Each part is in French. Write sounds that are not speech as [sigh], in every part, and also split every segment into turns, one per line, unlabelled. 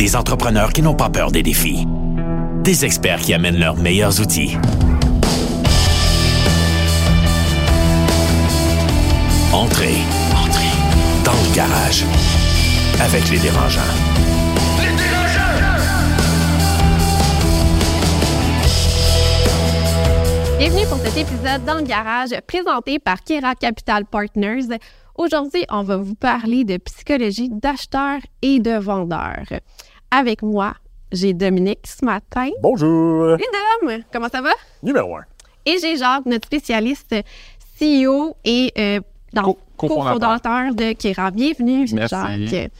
Des entrepreneurs qui n'ont pas peur des défis. Des experts qui amènent leurs meilleurs outils. Entrez. Entrez. Dans le garage. Avec les dérangeants.
Les dérangeants!
Bienvenue pour cet épisode dans le garage présenté par Kira Capital Partners. Aujourd'hui, on va vous parler de psychologie d'acheteurs et de vendeurs. Avec moi, j'ai Dominique ce matin.
Bonjour.
Et Dom, comment ça va?
Numéro un.
Et j'ai Jacques, notre spécialiste CEO et euh, dans-
Co- cofondateur.
de Kira. Bienvenue,
Merci.
Jacques.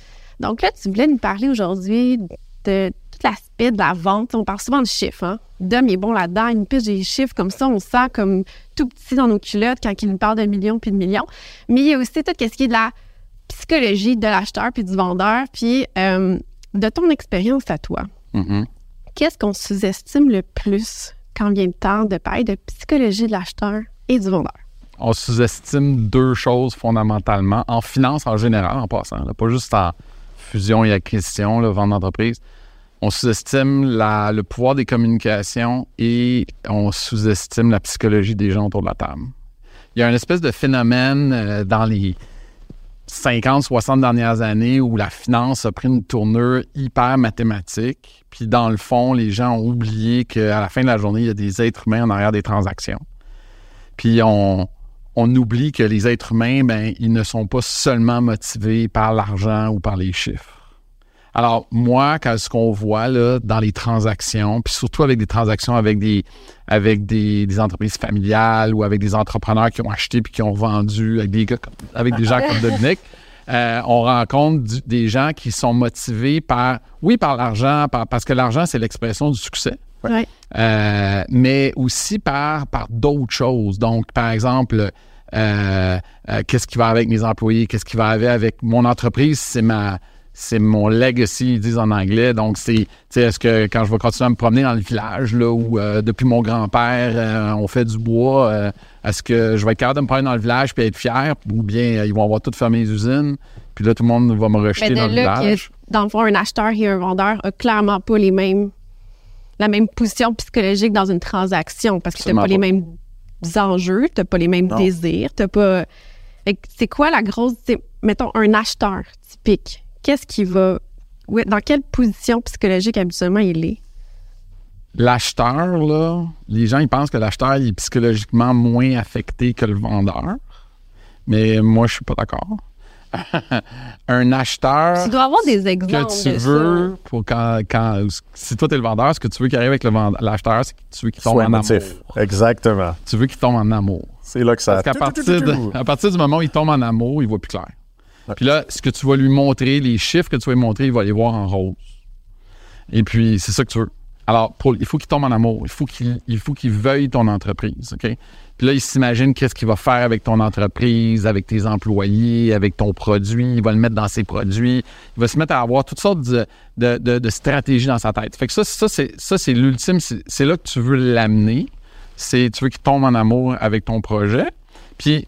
Donc là, tu voulais nous parler aujourd'hui de tout l'aspect de la vente. On parle souvent de chiffres. Hein? Dom est bon là-dedans. Il nous pitch des chiffres comme ça. On se sent comme tout petit dans nos culottes quand il nous parle de millions puis de millions. Mais il y a aussi tout ce qui est de la psychologie de l'acheteur puis du vendeur. Puis euh, de ton expérience à toi,
Mhm.
qu'est-ce qu'on sous-estime le plus quand vient le temps de parler de psychologie de l'acheteur et du vendeur?
on sous-estime deux choses fondamentalement, en finance en général, en passant, là, pas juste en fusion et acquisition, là, vente d'entreprise. On sous-estime la- le pouvoir des communications et on sous-estime la psychologie des gens autour de la table. Il y a une espèce de phénomène euh, dans les 50, 60 dernières années où la finance a pris une tournure hyper mathématique. Puis dans le fond, les gens ont oublié qu'à la fin de la journée, il y a des êtres humains en arrière des transactions. Puis on, on oublie que les êtres humains, ben, ils ne sont pas seulement motivés par l'argent ou par les chiffres. Alors, moi, quand ce qu'on voit là, dans les transactions, puis surtout avec des transactions avec des, avec des, des entreprises familiales ou avec des entrepreneurs qui ont acheté puis qui ont vendu, avec des, gars comme- avec des gens comme Dominique, [laughs] euh, on rencontre du- des gens qui sont motivés par, oui, par l'argent, par- parce que l'argent, c'est l'expression du succès.
Ouais.
Euh, mais aussi par, par d'autres choses. Donc, par exemple, euh, qu'est-ce qui va avec mes employés, qu'est-ce qui va avec, avec mon entreprise, c'est ma c'est mon legacy, ils disent en anglais. Donc, c'est, tu sais, est-ce que quand je vais continuer à me promener dans le village, là, où euh, depuis mon grand-père, euh, on fait du bois, euh, est-ce que je vais être capable de me promener dans le village puis être fier, ou bien ils vont avoir toutes fermé les usines, puis là, tout le monde va me rejeter dans le village?
que, dans le fond, un acheteur et un vendeur a clairement pas les mêmes, la même position psychologique dans une transaction parce que tu n'as pas les mêmes enjeux, tu n'as pas les mêmes
Non.
désirs, tu pas. Fait que C'est quoi la grosse. Mettons, un acheteur typique, qu'est-ce qui va. ouais, Dans quelle position psychologique habituellement il est?
L'acheteur, là, les gens, ils pensent que l'acheteur il est psychologiquement moins affecté que le vendeur. Mais moi, je suis pas d'accord. [laughs] un acheteur
Tu dois avoir des exemples.
Que tu
de ça.
veux pour quand, quand si toi t'es le vendeur, ce que tu veux qu'il arrive avec l'acheteur, c'est que tu veux qu'il tombe
Sois
en
émotif.
amour.
Exactement.
Tu veux qu'il tombe en amour.
C'est là que ça.
Parce qu'à partir, de- à partir du moment où il tombe en amour, il voit plus clair. Puis là, ce que tu vas lui montrer, les chiffres que tu vas lui montrer, il va les voir en rose. Et puis, c'est ça que tu veux. Alors, il faut qu'il tombe en amour. Il faut qu'il il faut qu'il veuille ton entreprise. OK? Puis là, il s'imagine qu'est-ce qu'il va faire avec ton entreprise, avec tes employés, avec ton produit. Il va le mettre dans ses produits. Il va se mettre à avoir toutes sortes de, de- de- de stratégies dans sa tête. Fait que ça, ça c'est, ça, c'est l'ultime. C'est, c'est là que tu veux l'amener. C'est, tu veux qu'il tombe en amour avec ton projet. Puis,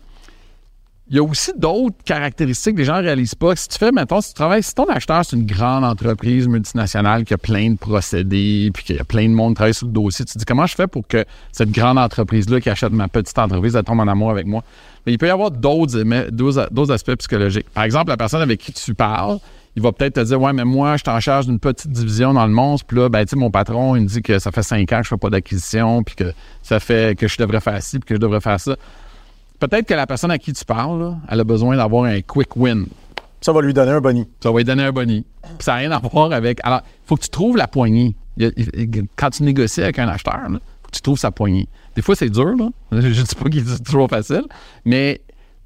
il y a aussi d'autres caractéristiques que les gens ne réalisent pas. Si tu fais, mettons, si tu travailles, si ton acheteur, c'est une grande entreprise multinationale qui a plein de procédés, puis qu'il y a plein de monde qui travaille sur le dossier, tu te dis comment je fais pour que cette grande entreprise-là qui achète ma petite entreprise, elle tombe en amour avec moi? Mais il peut y avoir d'autres, aspects psychologiques. Par exemple, la personne avec qui tu parles, il va peut-être te dire Ouais, mais moi, je suis en charge d'une petite division dans le monstre, puis là, ben, tu mon patron, il me dit que ça fait cinq ans que je fais pas d'acquisition, puis que ça fait que je devrais faire ci, puis que je devrais faire ça peut-être que la personne à qui tu parles, là, elle a besoin d'avoir un quick win.
Ça va lui donner un boni.
Ça va lui donner un boni. Puis ça n'a rien à voir avec. Alors, il faut que tu trouves la poignée. Il y a- il- quand tu négocies avec un acheteur, il faut que tu trouves sa poignée. Des fois, c'est dur, là. [laughs] Je ne dis pas que c'est toujours facile, mais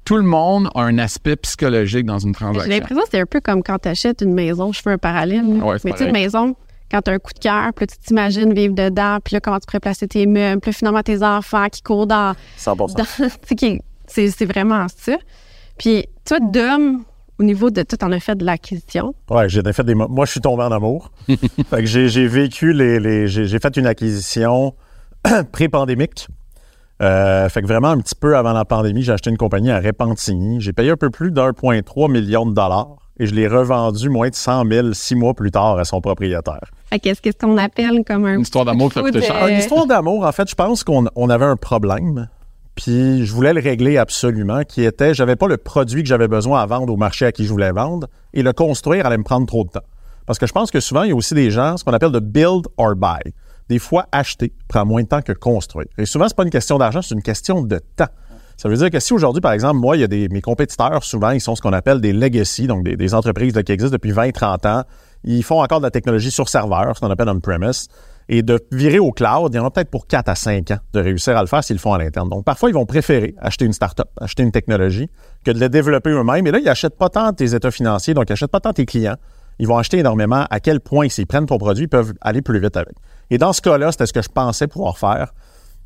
tout le monde a un aspect psychologique dans une
J'ai
transaction.
l'impression que c'est un peu comme quand tu achètes une maison. Je fais un parallèle.
Ouais,
Mais tu sais, une maison, quand tu as un coup de cœur, puis là, tu t'imagines vivre dedans, puis là, comment tu pourrais placer tes meubles, puis là, finalement, tes enfants qui courent dans.
100
dans- [laughs] tu sais, qui- c'est vraiment ça. Puis, toi, Dom, au niveau de. Toi, t'en as fait de l'acquisition.
Ouais, j'ai fait des. mo- Moi, je suis tombé en amour. [laughs] fait que j'ai vécu les. les- j'ai fait une acquisition [clears throat] pré-pandémique. Euh, fait que vraiment, un petit peu avant la pandémie, j'ai acheté une compagnie à Repentigny. J'ai payé un peu plus d'1,3 million de dollars. et je l'ai revendu moins de 100 000 six mois plus tard à son propriétaire.
Fait qu'est-ce qu'est-ce qu'on appelle comme un
Une histoire d'amour qui
de-
cher?
Une histoire d'amour, en fait, je pense qu'on on avait un problème. Puis je voulais le régler absolument, qui était, j'avais pas le produit que j'avais besoin à vendre au marché à qui je voulais vendre, et le construire allait me prendre trop de temps. Parce que je pense que souvent, il y a aussi des gens, ce qu'on appelle de build or buy. Des fois, acheter prend moins de temps que construire. Et souvent, c'est pas une question d'argent, c'est une question de temps. Ça veut dire que si aujourd'hui, par exemple, moi, il y a des, mes compétiteurs, souvent, ils sont ce qu'on appelle des legacy, donc des, entreprises qui existent depuis 20, 30 ans. Ils font encore de la technologie sur serveur, ce qu'on appelle on-premise. Et de virer au cloud, il y en a peut-être pour 4 à 5 ans de réussir à le faire s'ils le font à l'interne. Donc, parfois, ils vont préférer acheter une start-up, acheter une technologie, que de le développer eux-mêmes. Et là, ils n'achètent pas tant tes états financiers, donc ils n'achètent pas tant tes clients. Ils vont acheter énormément à quel point, s'ils prennent ton produit, ils peuvent aller plus vite avec. Et dans ce cas-là, c'était ce que je pensais pouvoir faire.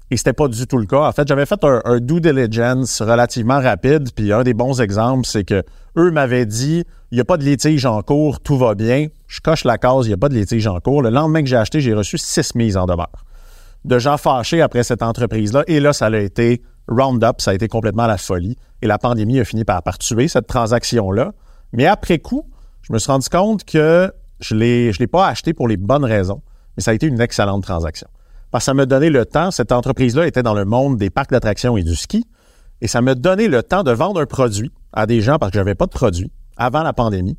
Et c'était pas du tout le cas. En fait, j'avais fait un, un due diligence relativement rapide. Puis un des bons exemples, c'est que eux m'avaient dit il n'y a pas de litige en cours, tout va bien. Je coche la case, il n'y a pas de litige en cours. Le lendemain que j'ai acheté, j'ai reçu six mises en demeure de gens fâchés après cette entreprise-là. Et là, ça a été round-up, ça a été complètement la folie. Et la pandémie a fini par, tuer cette transaction-là. Mais après coup, je me suis rendu compte que je ne l'ai pas acheté pour les bonnes raisons, mais ça a été une excellente transaction. Parce que ça m'a donné le temps, cette entreprise-là était dans le monde des parcs d'attractions et du ski, et ça m'a donné le temps de vendre un produit à des gens parce que j'avais pas de produit avant la pandémie.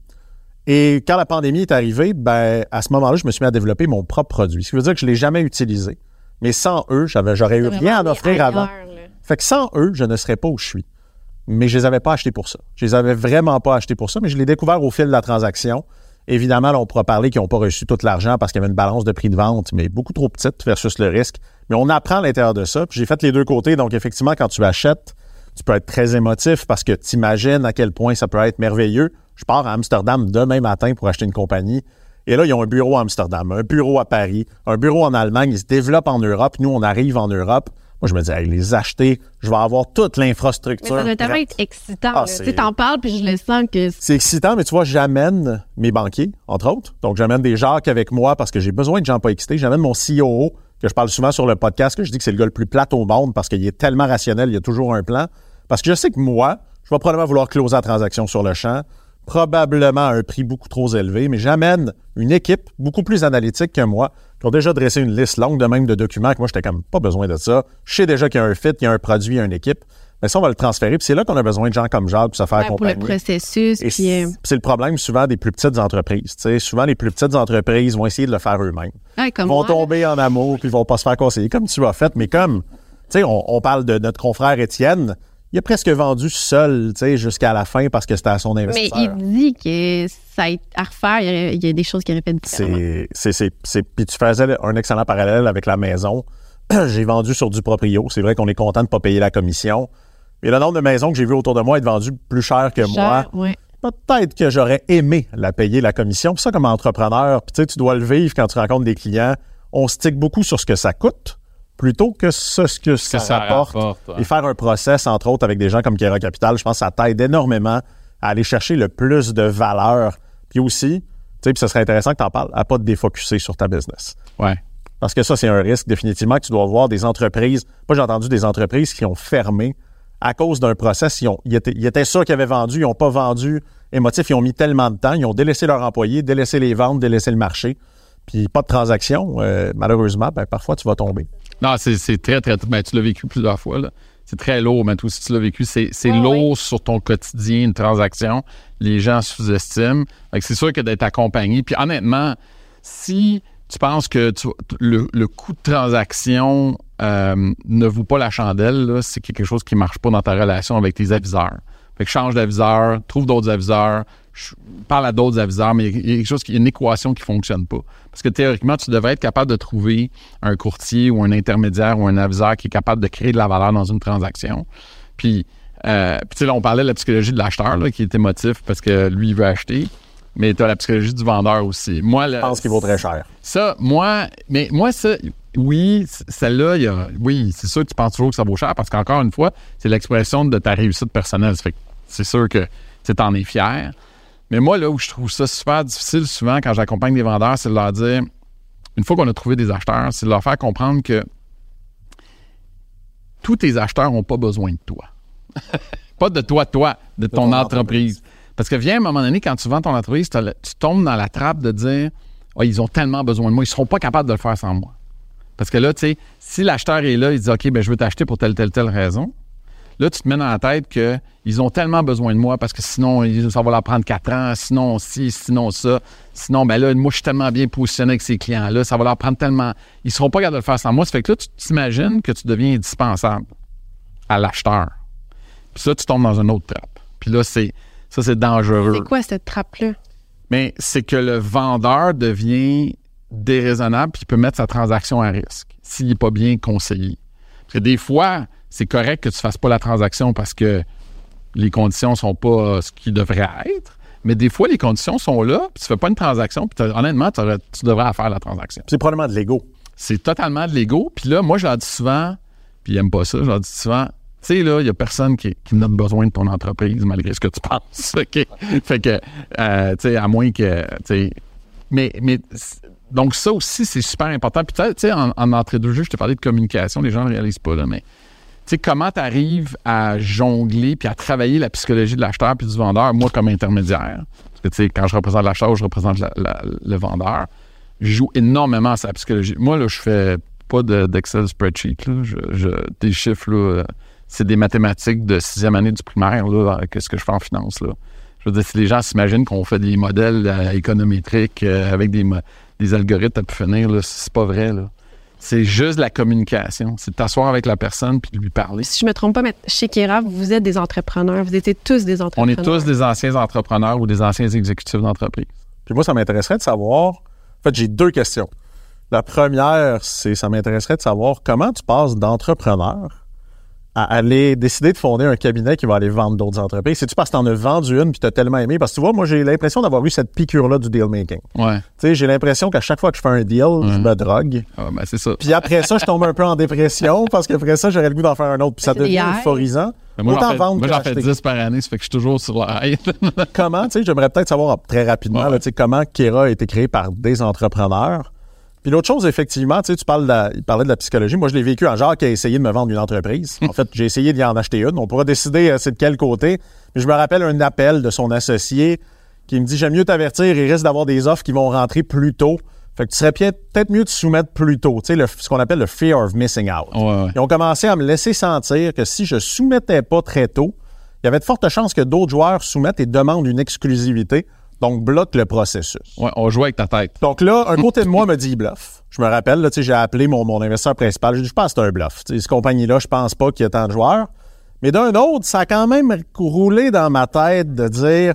Et quand la pandémie est arrivée, ben, à ce moment-là, je me suis mis à développer mon propre produit. Ce qui veut dire que je ne l'ai jamais utilisé. Mais sans eux, j'avais, j'aurais eu rien à offrir avant. Fait que sans eux, je ne serais pas où je suis. Mais je les avais pas achetés pour ça. Je les avais vraiment pas achetés pour ça, mais je l'ai découvert au fil de la transaction. Évidemment, là, on pourra parler qu'ils n'ont pas reçu tout l'argent parce qu'il y avait une balance de prix de vente, mais beaucoup trop petite versus le risque. Mais on apprend à l'intérieur de ça. Puis j'ai fait les deux côtés. Donc, effectivement, quand tu achètes, tu peux être très émotif parce que tu imagines à quel point ça peut être merveilleux. Je pars à Amsterdam demain matin pour acheter une compagnie. Et là, ils ont un bureau à Amsterdam, un bureau à Paris, un bureau en Allemagne. Ils se développent en Europe. Nous, on arrive en Europe. Moi, je me dis, hey, les acheter, je vais avoir toute
Mais
l'infrastructure.
ça doit tellement être excitant.
Ah,
tu t'en parles, puis je le sens que c'est-
C'est excitant, mais tu vois, j'amène mes banquiers, entre autres. Donc, j'amène des Jacques avec moi parce que j'ai besoin de gens pas excités. J'amène mon COO, que je parle souvent sur le podcast, que je dis que c'est le gars le plus plat au monde parce qu'il est tellement rationnel, il y a toujours un plan. Parce que je sais que moi, je vais probablement vouloir closer la transaction sur le champ, probablement à un prix beaucoup trop élevé, mais j'amène une équipe beaucoup plus analytique que moi, qui ont déjà dressé une liste longue de même de documents que moi, j'étais comme pas besoin de ça. Je sais déjà qu'il y a un fit, il y a un produit, il y a une équipe. Mais ça, on va le transférer. Puis c'est là qu'on a besoin de gens comme Jacques pour se faire
ouais, pour le
accompagner.
processus. Puis, euh,
c'est le problème souvent des plus petites entreprises. Souvent, les plus petites entreprises vont essayer de le faire eux-mêmes.
ouais,
Ils vont
moi,
tomber en amour, puis ils vont pas se faire conseiller, comme tu as fait. Mais comme, tu sais, on, on parle de notre confrère Étienne, il a presque vendu seul, tu sais, jusqu'à la fin parce que c'était à son
Mais
investisseur.
il dit que ça a été à refaire, il y a, il y a des choses qui auraient fait différemment.
C'est, puis tu faisais un excellent parallèle avec la maison. [clears throat] j'ai vendu sur du proprio. C'est vrai qu'on est content de pas payer la commission. Mais le nombre de maisons que j'ai vu autour de moi être vendues plus cher que moi, peut-être que j'aurais aimé la payer, la commission. Puis ça, comme entrepreneur, puis tu sais, tu dois le vivre quand tu rencontres des clients. On stick beaucoup sur ce que ça coûte plutôt que ce, ce que ça,
ouais.
Et faire un process, entre autres, avec des gens comme Kera Capital, je pense que ça t'aide énormément à aller chercher le plus de valeur. Puis aussi, tu sais, puis ce serait intéressant que tu en parles, à pas te défocuser sur ta business.
Ouais.
Parce que ça, c'est un risque définitivement que tu dois voir des entreprises. Moi, j'ai entendu des entreprises qui ont fermé à cause d'un process. Ils, ont, ils, étaient, ils étaient sûrs qu'ils avaient vendu, ils n'ont pas vendu émotif, ils ont mis tellement de temps, ils ont délaissé leurs employés, délaissé les ventes, délaissé le marché. Puis pas de transaction. Euh, malheureusement, ben, parfois, tu vas tomber.
Non, c'est c'est très, très. Ben, tu l'as vécu plusieurs fois. là. C'est très lourd, mais toi aussi, tu l'as vécu. C'est c'est
Ouais,
lourd sur ton quotidien, une transaction. Les gens sous-estiment. Fait que C'est sûr que d'être accompagné. Puis honnêtement, si tu penses que tu- le, le coût de transaction euh, ne vaut pas la chandelle, c'est quelque chose qui ne marche pas dans ta relation avec tes aviseurs. Fait que change d'aviseur, trouve d'autres aviseurs, parle à d'autres aviseurs, mais il y a- quelque chose, il y a une équation qui ne fonctionne pas. Parce que théoriquement, tu devrais être capable de trouver un courtier ou un intermédiaire ou un aviseur qui est capable de créer de la valeur dans une transaction. Puis, euh, puis là, on parlait de la psychologie de l'acheteur, qui est émotif parce que lui, il veut acheter. Mais tu as la psychologie du vendeur aussi. Moi, le-
Je pense qu'il vaut très cher.
ça, moi, mais moi, ça, oui, celle-là, il y a- oui, c'est sûr que tu penses toujours que ça vaut cher parce qu'encore une fois, c'est l'expression de ta réussite personnelle. Ça fait c'est sûr que tu en es fier. Mais moi, là où je trouve ça super difficile souvent quand j'accompagne des vendeurs, c'est de leur dire, une fois qu'on a trouvé des acheteurs, c'est de leur faire comprendre que tous tes acheteurs n'ont pas besoin de toi. [laughs] pas de toi, toi, de ton
ton
entreprise. Parce que vient un moment donné, quand tu vends ton entreprise, tu tombes dans la trappe de dire ils ont tellement besoin de moi, ils seront pas capables de le faire sans moi. Parce que là, tu sais, si l'acheteur est là, il dit OK, ben, je veux t'acheter pour telle, telle, telle raison. Là, tu te mets dans la tête qu'ils ont tellement besoin de moi parce que sinon, ça va leur prendre quatre ans, sinon ci, sinon ça. Sinon, ben là, moi, je suis tellement bien positionné avec ces clients-là, ça va leur prendre tellement. Ils seront pas capables de le faire sans moi. Ça fait que là, tu t'imagines que tu deviens indispensable à l'acheteur. Puis ça, tu tombes dans une autre trappe. Puis là, c'est ça, c'est dangereux.
C'est quoi cette trappe-là?
Mais c'est que le vendeur devient déraisonnable puis il peut mettre sa transaction à risque s'il n'est pas bien conseillé. Parce que des fois, c'est correct que tu ne fasses pas la transaction parce que les conditions sont pas ce qu'ils devraient être. Mais des fois, les conditions sont là, puis tu fais pas une transaction, puis honnêtement, tu devrais faire la transaction.
C'est probablement de l'ego.
C'est totalement de l'ego. Puis là, moi, je leur dis souvent, puis ils n'aiment pas ça, je leur dis souvent, tu sais, là, il n'y a personne qui, qui n'a besoin de ton entreprise malgré ce que tu penses. [laughs] OK? Fait que, euh, tu sais, à moins que, mais, mais, donc ça aussi, c'est super important. Puis, tu sais, en, en entrée de jeu, je t'ai parlé de communication, les gens ne réalisent pas, là, mais, tu sais, comment tu arrives à jongler puis à travailler la psychologie de l'acheteur puis du vendeur, moi, comme intermédiaire? Parce que, tu sais, quand je représente l'acheteur je représente la- la- le vendeur, je joue énormément sur la psychologie. Moi, là, je fais pas de- d'Excel spreadsheet. Là. Je- des chiffres, là, euh, c'est des mathématiques de sixième année du primaire, là, euh, que ce que je fais en finance. Là. Je veux dire, si les gens s'imaginent qu'on fait des modèles euh, économétriques euh, avec des, des algorithmes à pu finir, là, c'est pas vrai. Là. C'est juste la communication. C'est de t'asseoir avec la personne puis de lui parler.
Si je me trompe pas, mais chez Kera, vous êtes des entrepreneurs. Vous étiez tous des
On
entrepreneurs.
est tous des anciens entrepreneurs ou des anciens exécutifs d'entreprise.
Puis moi, ça m'intéresserait de savoir. En fait, j'ai deux questions. La première, c'est ça m'intéresserait de savoir comment tu passes d'entrepreneur à aller décider de fonder un cabinet qui va aller vendre d'autres entreprises. C'est-tu parce que t'en as vendu une puis t'as tellement aimé? Parce que tu vois, moi, j'ai l'impression d'avoir eu cette piqûre-là du deal-making. Tu
Ouais.
sais, j'ai l'impression qu'à chaque fois que je fais un deal, je me drogue.
Ah, ben, c'est ça.
Puis après ça, je tombe un peu en dépression parce qu'après ça, j'aurais le goût d'en faire un autre. Puis ça devient euphorisant.
Ben, moi, j'en fais, fais
acheter.
10 par année, ça fait que je suis toujours sur la hype.
comment, tu sais, j'aimerais peut-être savoir très rapidement,
Ouais.
là, tu sais, comment Kera a été créé par des entrepreneurs. Puis l'autre chose, effectivement, tu sais, tu parles de la- il parlait de la psychologie. Moi, je l'ai vécu en genre qui a essayé de me vendre une entreprise. En fait, j'ai essayé d'y en acheter une. On pourra décider euh, c'est de quel côté. Mais je me rappelle un appel de son associé qui me dit J'aime mieux t'avertir, il risque d'avoir des offres qui vont rentrer plus tôt. Fait que tu serais peut-être mieux de soumettre plus tôt. Tu sais, le- ce qu'on appelle le fear of missing out.
Ouais, ouais.
Ils ont commencé à me laisser sentir que si je soumettais pas très tôt, il y avait de fortes chances que d'autres joueurs soumettent et demandent une exclusivité, donc bloquent le processus.
Ouais, on joue avec ta tête.
Donc là, un côté de moi me dit il bluffe. Je me rappelle, là, tu sais, j'ai appelé mon, mon investisseur principal. J'ai dit, je pense que c'est un bluff. Cette compagnie-là, je pense pas qu'il y ait tant de joueurs. Mais d'un autre, ça a quand même roulé dans ma tête de dire,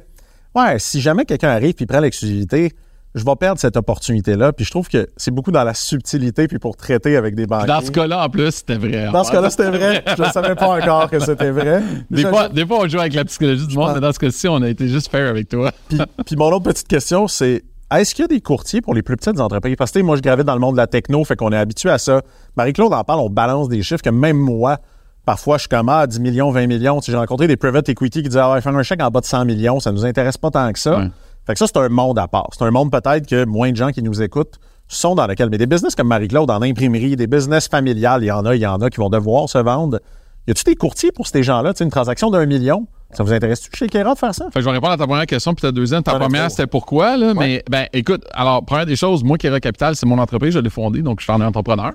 ouais, si jamais quelqu'un arrive puis prend l'exclusivité, je vais perdre cette opportunité-là. Puis je trouve que c'est beaucoup dans la subtilité puis pour traiter avec des banquiers.
Dans ce cas-là, en plus, c'était vrai.
Dans ce cas-là, c'était vrai. [laughs] Je ne savais pas encore que c'était vrai.
Des fois, des fois, on joue avec la psychologie du monde, mais dans ce cas-ci, on a été juste fair avec toi.
Puis, [laughs] puis mon autre petite question, c'est est-ce qu'il y a des courtiers pour les plus petites entreprises? Parce que moi, je gravite dans le monde de la techno, fait qu'on est habitué à ça. Marie-Claude en parle, on balance des chiffres que même moi, parfois, je suis comme ah, 10 millions, 20 millions. Tu sais, J'ai rencontré des private equity qui disaient ah, faire un chèque en bas de 100 millions, ça nous intéresse pas tant que ça.
Ouais.
Fait que ça, c'est un monde à part. C'est un monde peut-être que moins de gens qui nous écoutent sont dans lequel. Mais des business comme Marie-Claude en imprimerie, des business familiales, il y en a, il y en a qui vont devoir se vendre. Y a-tu des courtiers pour ces gens-là? Tu sais, une transaction d'un million? Ça vous intéresse-tu chez Kera de faire ça?
Fait que je vais répondre à ta première question, puis ta deuxième. Ta première, c'était pourquoi, là? Mais, ben, écoute, alors, première des choses, moi, Kera Capital, c'est mon entreprise, je l'ai fondée, donc je suis en entrepreneur.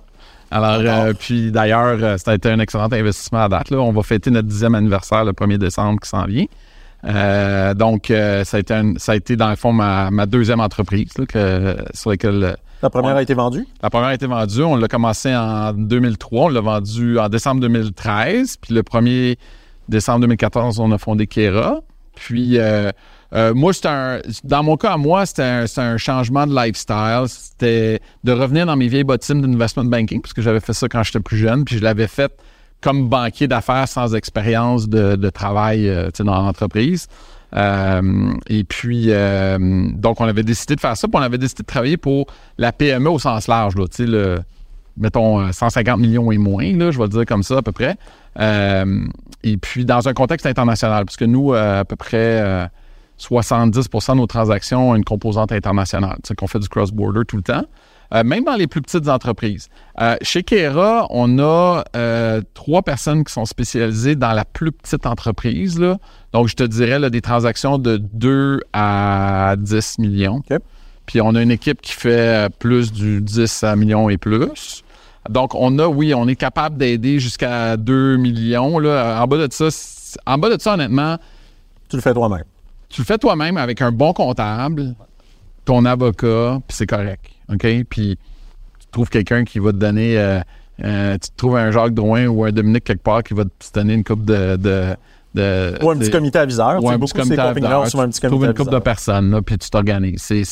Alors, euh, puis d'ailleurs, euh, ça a été un excellent investissement à date. Là. On va fêter notre dixième anniversaire le 1er décembre qui s'en vient. Euh, donc, euh, ça, a été un- ça a été, dans le fond, ma, ma deuxième entreprise là, que, sur laquelle euh,
La première a été vendue?
la première a été vendue. On l'a commencé en 2003. On l'a vendu en décembre 2013. Puis le 1er décembre 2014, on a fondé Kera. Puis euh, euh, moi, c'était un, dans mon cas, à moi, c'était un, c'était un changement de lifestyle. C'était de revenir dans mes vieilles bottines d'investment banking, parce que j'avais fait ça quand j'étais plus jeune. Puis je l'avais fait comme banquier d'affaires sans expérience de, travail euh, dans l'entreprise. Euh, et puis, euh, donc, on avait décidé de faire ça, puis on avait décidé de travailler pour la PME au sens large, là, le, mettons, euh, 150 millions et moins, là, je vais le dire comme ça à peu près. Et puis, dans un contexte international, parce que nous, à peu près euh, 70% de nos transactions ont une composante internationale, sais, qu'on fait du cross-border tout le temps. Euh, même dans les plus petites entreprises. Euh, chez Kera, on a euh, trois personnes qui sont spécialisées dans la plus petite entreprise. Là. Donc, je te dirais là, des transactions de 2 à 10 millions. Puis, on a une équipe qui fait plus du 10 à millions et plus. Donc, on a, oui, on est capable d'aider jusqu'à 2 millions. Là. En bas de ça, en bas de ça, honnêtement,
Tu le fais toi-même.
tu le fais toi-même avec un bon comptable, ton avocat, puis c'est correct. OK? Puis tu trouves quelqu'un qui va te donner. euh, euh, tu trouves un Jacques Drouin ou un Dominique quelque part qui va te donner une coupe de. de, de
Ou un petit comité aviseur.
Ou un
beaucoup
petit comité aviseur.
souvent un petit
Tu trouves une coupe de personnes, là, puis tu t'organises. C'est,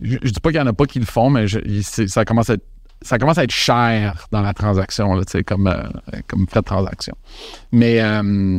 je, je dis pas qu'il y en a pas qui le font, mais je- ça, commence à être, ça commence à être cher dans la transaction, là, tu sais, comme, euh, comme frais de transaction. Mais, euh,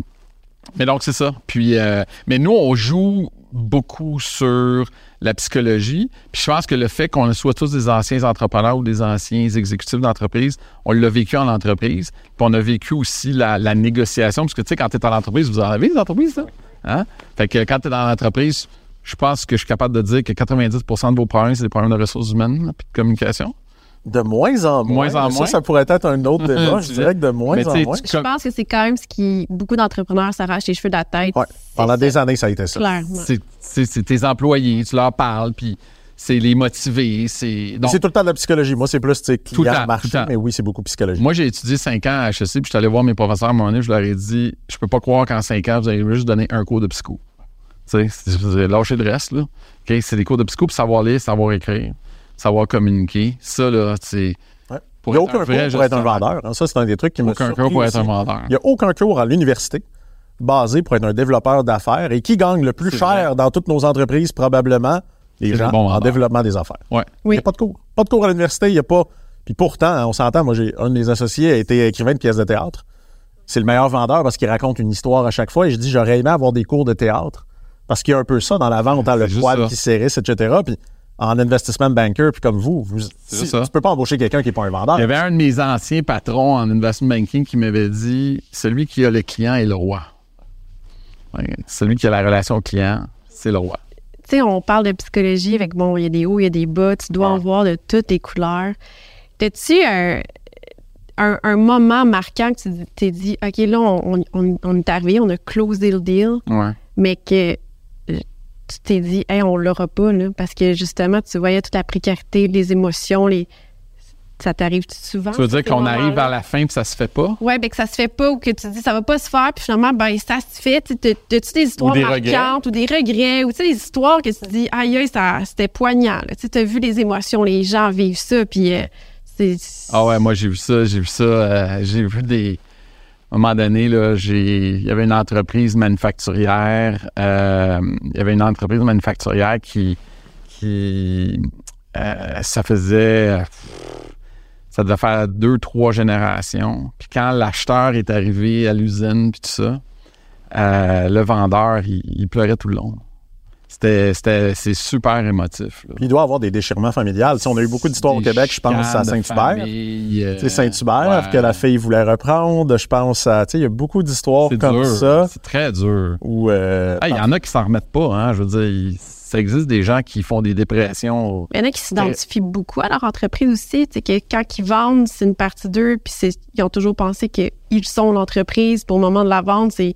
mais donc, c'est ça. Puis, euh, mais nous, on joue beaucoup sur la psychologie. Puis je pense que le fait qu'on soit tous des anciens entrepreneurs ou des anciens exécutifs d'entreprise, on l'a vécu en entreprise. Puis on a vécu aussi la, négociation. Parce que, tu sais, quand tu es en entreprise, vous en avez des entreprises, là? Hein? Fait que quand tu dans l'entreprise, je pense que je suis capable de dire que 90% de vos problèmes, c'est des problèmes de ressources humaines puis de communication.
De moins en moins.
Moins en
ça,
moins?
ça pourrait être un autre débat. [laughs]
Tu
je dirais que de moins
Mais
en moins.
Je pense que c'est quand même ce qui beaucoup d'entrepreneurs s'arrachent les cheveux de la tête.
Ouais. Pendant des années, ça a été ça.
Clairement.
c'est, tes employés, tu leur parles, puis c'est les motiver. C'est, donc,
tout le temps de la psychologie. Moi, c'est plus tu sais,
Tout le temps,
client,
tout le
marché,
temps.
mais oui, c'est beaucoup psychologie.
Moi, j'ai étudié 5 ans à HEC, puis je suis allé voir mes professeurs à un moment donné, je leur ai dit Je peux pas croire qu'en 5 ans, vous allez juste donner un cours de psycho. Tu sais, c'est- vous avez lâché le reste, là. OK? C'est des cours de psycho pour savoir lire, savoir écrire, savoir communiquer. Ça, là, c'est.
Ouais.
Pour
Il n'y a aucun cours pour être un vendeur. hein. Ça, c'est un des trucs qui me
Aucun cours pour être un vendeur.
Il n'y a aucun cours à l'université basé pour être un développeur d'affaires. Et qui gagne le plus cher dans toutes nos entreprises, probablement, les gens en développement des affaires.
Ouais.
Il n'y a pas de cours. Pas de cours à l'université, il n'y a pas. Puis pourtant, hein, on s'entend, moi, j'ai un de mes associés a été écrivain de pièces de théâtre. C'est le meilleur vendeur parce qu'il raconte une histoire à chaque fois. Et je dis, j'aurais aimé avoir des cours de théâtre parce qu'il y a un peu ça dans la vente, hein, le poil
ça.
qui s'érisse, etc. Puis en investment banker, puis comme vous, vous si-
ça.
tu peux pas embaucher quelqu'un qui n'est pas un vendeur.
Il y avait un de mes anciens patrons en investment banking qui m'avait dit Celui qui a le client est le roi. Ouais, celui qui a la relation au client, c'est le roi.
Tu sais, on parle de psychologie avec, bon, il y a des hauts, il y a des bas, tu dois en voir de toutes les couleurs. T'as-tu un, un, un moment marquant que tu dis- t'es dit, OK, là, on, on, on est arrivé, on a closé le deal,
Ouais.
mais que tu t'es dit, hey, on l'aura pas, là, parce que justement, tu voyais toute la précarité, les émotions, les... ça t'arrive souvent?
Tu veux dire qu'on arrive vers la fin et ça se fait pas?
Ouais, ben que ça se fait pas ou que tu dis ça va pas se faire, puis finalement, ben ça se fait. Tu T'as-tu des histoires
des regrets.
marquantes ou des regrets ou tu sais, des histoires que tu dis, aïe, aïe, ça, c'était poignant. Tu t'as vu les émotions, les gens vivent ça, puis euh, c'est.
Ah ouais, moi j'ai vu ça, j'ai vu ça, euh, j'ai vu des. À un moment donné, il y avait une entreprise manufacturière, euh, il y avait une entreprise manufacturière qui, euh, ça faisait, ça devait faire deux, trois générations. Puis quand l'acheteur est arrivé à l'usine, puis tout ça, euh, le vendeur, il pleurait tout le long. C'était, c'était, c'est super émotif. là.
Puis il doit y avoir des déchirements familiales. Tu sais, on a eu beaucoup d'histoires au Québec, je pense à Saint-Hubert.
euh,
Tu sais, Saint-Hubert,
ouais.
que la fille voulait reprendre. Je pense à. Tu sais, il y a beaucoup d'histoires comme
dur.
ça.
C'est très dur.
Où, euh,
Ah, Il y en a qui s'en remettent pas, hein. Je veux dire, ça existe des gens qui font des dépressions.
Il y en a qui s'identifient beaucoup à leur entreprise aussi. Tu sais, que quand ils vendent, c'est une partie d'eux, puis c'est- ils ont toujours pensé qu'ils sont l'entreprise. Pour le moment de la vente, c'est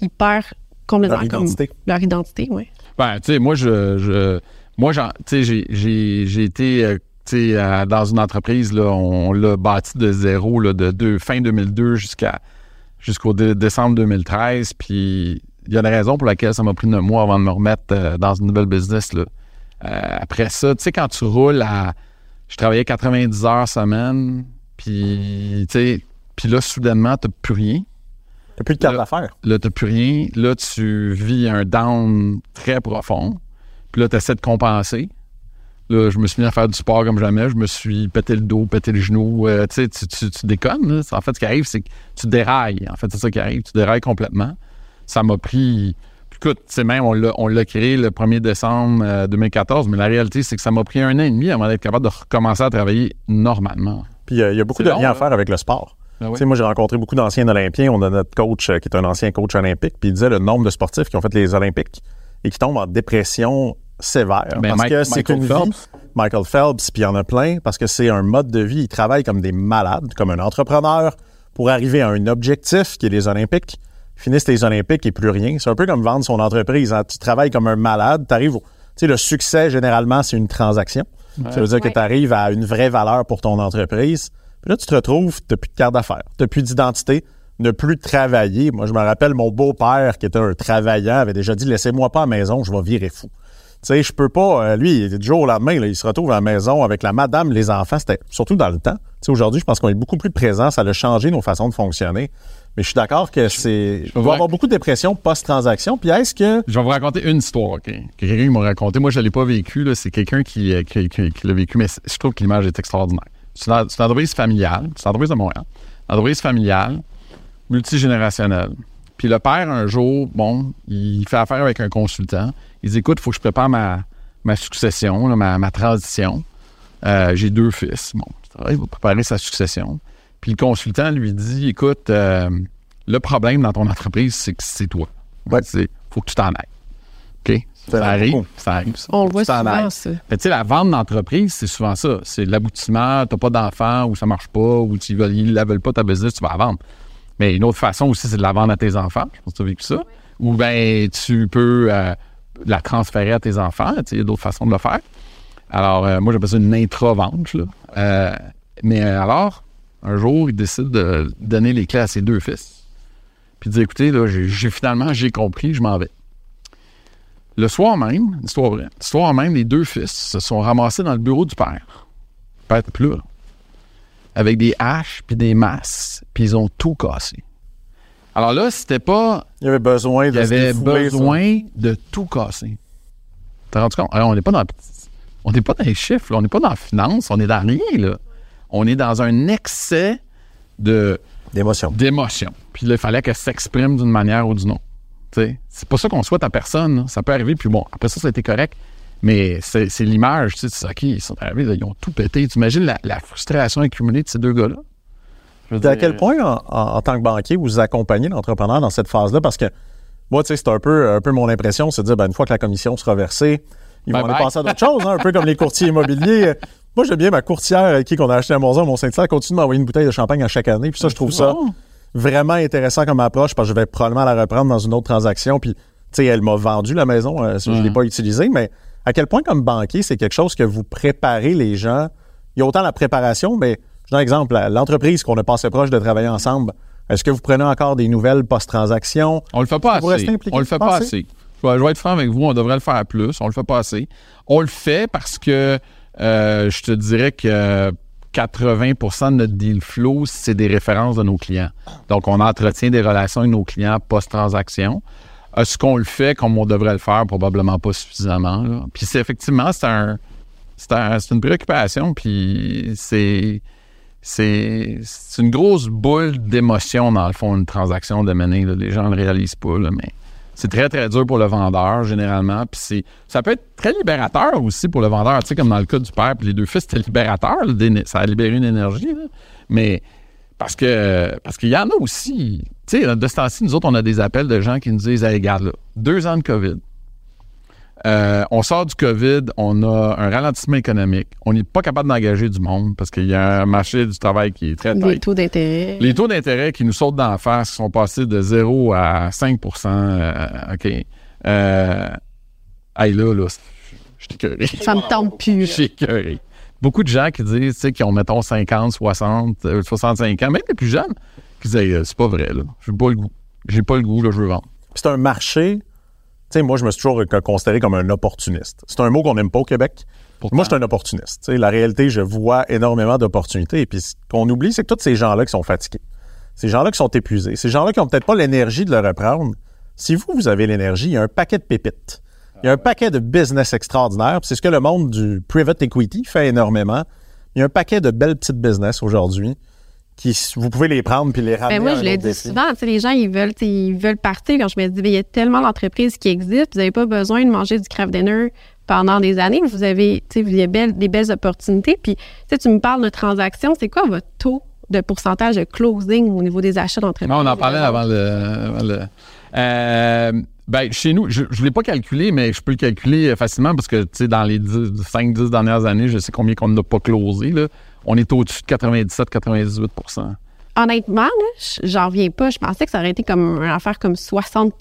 ils perdent complètement
leur
comme-
identité.
leur identité, oui.
Ben, tu sais, moi, je, moi, tu j'ai, été, euh, tu dans une entreprise, là, on, l'a bâti de zéro, là, de fin 2002 jusqu'à, jusqu'au dé- décembre 2013, puis il y a une raison pour laquelle ça m'a pris neuf mois avant de me remettre euh, dans une nouvelle business, là. Euh, après ça, tu sais, quand tu roules à, je travaillais 90 heures semaine, puis, tu puis là, soudainement, t'as plus rien.
T'as plus de carte d'affaires.
Là, t'as plus rien. Là, tu vis un down très profond. Puis là, tu essaies de compenser. Là, je me suis mis à faire du sport comme jamais. Je me suis pété le dos, pété le genou. Euh, tu sais, tu, tu- déconnes. là. En fait, ce qui arrive, c'est que tu dérailles. En fait, c'est ça qui arrive. Tu dérailles complètement. Ça m'a pris... Puis Écoute, tu sais, même, on l'a, créé le 1er décembre euh, 2014, mais la réalité, c'est que ça m'a pris un an et demi avant d'être capable de recommencer à travailler normalement.
Puis euh, il y a beaucoup
C'est
de
long,
liens à
là.
faire avec le sport.
Ben oui.
Tu sais, moi, j'ai rencontré beaucoup d'anciens Olympiens. On a notre coach euh, qui est un ancien coach olympique, puis il disait le nombre de sportifs qui ont fait les Olympiques et qui tombent en dépression sévère.
Ben,
parce
Mike-
que c'est
Michael
une vie.
Phelps.
Michael Phelps, puis il y en a plein, parce que c'est un mode de vie. Ils travaillent comme des malades, comme un entrepreneur, pour arriver à un objectif qui est les Olympiques. Ils finissent les Olympiques et plus rien. C'est un peu comme vendre son entreprise. hein. Tu travailles comme un malade, tu arrives au... Tu sais, le succès, généralement, c'est une transaction. Ça veut dire que tu arrives à une vraie valeur pour ton entreprise. Puis là, tu te retrouves, tu plus de carte d'affaires, tu plus d'identité, ne plus travailler. Moi, je me rappelle, mon beau-père, qui était un travaillant, avait déjà dit Laissez-moi pas à la maison, je vais virer fou. Tu sais, je peux pas. euh, lui, du jour au lendemain, là, il se retrouve à la maison avec la madame, les enfants. C'était surtout dans le temps. Tu sais, aujourd'hui, je pense qu'on est beaucoup plus présent. Ça a changé nos façons de fonctionner. Mais je suis d'accord que c'est. Il va y
Ouais.
avoir beaucoup de dépression post-transaction. Puis est-ce que.
Je vais vous raconter une histoire, OK? Que quelqu'un m'a raconté. Moi, je ne l'ai pas vécu. C'est quelqu'un qui, euh, qui, qui- qui l'a vécu, mais je trouve que l'image est extraordinaire. C'est une, entreprise familiale. C'est une entreprise de Montréal. Une entreprise familiale, multigénérationnelle. Puis le père, un jour, bon, il fait affaire avec un consultant. Il dit Écoute, il faut que je prépare ma, ma succession, là, ma, ma transition. Euh, J'ai deux fils. Bon, il va préparer sa succession. Puis le consultant lui dit Écoute, euh, le problème dans ton entreprise, c'est que c'est toi.
Ouais.
C'est faut que tu t'en ailles. OK?
Ça
arrive, ça arrive. ça.
On le voit souvent, ça.
Tu sais, la vente d'entreprise, c'est souvent ça. C'est l'aboutissement, t'as pas d'enfant ou ça marche pas ou tu ils la veulent pas ta business, tu vas la vendre. Mais une autre façon aussi, c'est de la vendre à tes enfants. Je pense que tu as vécu ça. Ou bien tu peux euh, la transférer à tes enfants. Tu sais, Il y a d'autres façons de le faire. Alors, euh, moi, j'appelle ça une intra-vente. là. Euh, mais euh, alors, un jour, il décide de donner les clés à ses deux fils. Puis il dit, écoutez, là, j'ai, j'ai- finalement, j'ai compris, je m'en vais. Le soir même, histoire vraie, le soir même, les deux fils se sont ramassés dans le bureau du père. Le père était plus là. Avec des haches puis des masses, puis ils ont tout cassé. Alors là, c'était pas
Il y avait besoin
il
de
y
se
avait
défouler, ça.
besoin de tout casser. T'as rendu compte? Alors, on n'est pas dans on n'est pas dans les chiffres, là. on n'est pas dans la finance, on est dans rien. Là. On est dans un excès de
D'émotion.
d'émotion. Puis là, il fallait qu'elle s'exprime d'une manière ou d'une autre. C'est pas ça qu'on souhaite à personne. là. Ça peut arriver, puis bon, après ça, ça a été correct. Mais c'est l'image, tu sais, c'est OK, ils sont arrivés, là, ils ont tout pété. Tu imagines la, la frustration accumulée de ces deux gars-là?
À quel point, en, en- en tant que banquier, vous accompagnez l'entrepreneur dans cette phase-là? Parce que moi, tu sais, c'est un peu, un peu mon impression, c'est de dire, ben, une fois que la commission sera versée, ils
Bye
vont aller passer à d'autres choses, hein, un peu comme les courtiers immobiliers. Moi, j'aime bien ma courtière avec qui qu'on a acheté à Monza, mon elle continue de m'envoyer une bouteille de champagne à chaque année. Puis ça, je trouve ça
bon.
Vraiment intéressant comme approche parce que je vais probablement la reprendre dans une autre transaction. Puis, tu sais, elle m'a vendu la maison, euh, je ne l'ai
Mhm.
pas utilisée, mais à quel point, comme banquier, c'est quelque chose que vous préparez les gens? Il y a autant la préparation, mais je donne un exemple, l'entreprise qu'on a passé proche de travailler ensemble, est-ce que vous prenez encore des nouvelles post-transaction?
On le fait pas
Vous
assez. On le fait pas assez. Je vais, je vais être franc avec vous, on devrait le faire plus. On le fait pas assez. On le fait parce que euh, je te dirais que 80% de notre deal flow, c'est des références de nos clients. Donc, on entretient des relations avec nos clients post-transaction. Est-ce qu'on le fait comme on devrait le faire? Probablement pas suffisamment. Puis c'est effectivement, c'est un, un- une préoccupation. Puis c'est c'est c'est une grosse boule d'émotion, dans le fond, une transaction de mener. Les gens ne le réalisent pas, mais c'est très, très dur pour le vendeur, généralement. Puis ça peut être très libérateur aussi pour le vendeur. Tu sais, comme dans le cas du père puis les deux fils, c'était libérateur. ça a libéré une énergie. Mais parce que parce qu'il y en a aussi. Tu sais, de ce temps-ci, nous autres, on a des appels de gens qui nous disent Hey, regarde, là, deux ans de COVID. Euh, on sort du COVID, on a un ralentissement économique. On n'est pas capable d'engager du monde parce qu'il y a un marché du travail qui est très
Les
tight.
taux d'intérêt.
Les taux d'intérêt qui nous sautent d'en face sont passés de 0 à 5% euh, OK. Euh, hey, là, là, je suis écœuré.
Ça me tente plus.
Je suis écœuré. Beaucoup de gens qui disent, tu sais, qui ont, mettons, 50, 60, euh, 65 ans, même les plus jeunes, qui disent, euh, c'est pas vrai, là. J'ai pas le goût. J'ai pas le goût, là, je veux vendre.
C'est un marché. Sais, moi, je me suis toujours considéré comme un opportuniste. C'est un mot qu'on n'aime pas au Québec.
Pourtant.
Moi, je suis un opportuniste. La réalité, je vois énormément d'opportunités. Et puis, ce qu'on oublie, c'est que tous ces gens-là qui sont fatigués, ces gens-là qui sont épuisés, ces gens-là qui n'ont peut-être pas l'énergie de le reprendre, si vous, vous avez l'énergie, il y a un paquet de pépites. Il y a un paquet de business extraordinaires. C'est ce que le monde du private equity fait énormément. Il y a un paquet de belles petites business aujourd'hui qui, vous pouvez les prendre puis les ramener
Ben moi,
à un
je le dis
défi.
souvent, tu sais, les gens, ils veulent, ils veulent partir. Quand je me dis, ben, il y a tellement d'entreprises qui existent, vous n'avez pas besoin de manger du craft dinner pendant des années. Vous avez, a belles- des belles opportunités. Puis, tu me parles de transactions. C'est quoi votre taux de pourcentage de closing au niveau des achats d'entreprise?
On en parlait avant le. avant le- Euh, Ben, chez nous, je ne l'ai pas calculé, mais je peux le calculer euh, facilement parce que, tu sais, dans les 5-10 dernières années, je sais combien qu'on n'a pas closé, là. On est au-dessus de 97-98%
Honnêtement, j'en reviens pas. Je pensais que ça aurait été comme une affaire comme 60